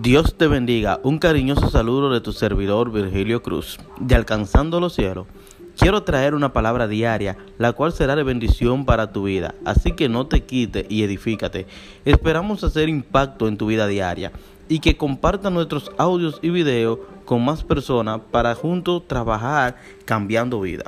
Dios te bendiga. Un cariñoso saludo de tu servidor Virgilio Cruz. De Alcanzando los Cielos. Quiero traer una palabra diaria, la cual será de bendición para tu vida. Así que no te quite y edifícate. Esperamos hacer impacto en tu vida diaria y que compartan nuestros audios y videos con más personas para juntos trabajar cambiando vida.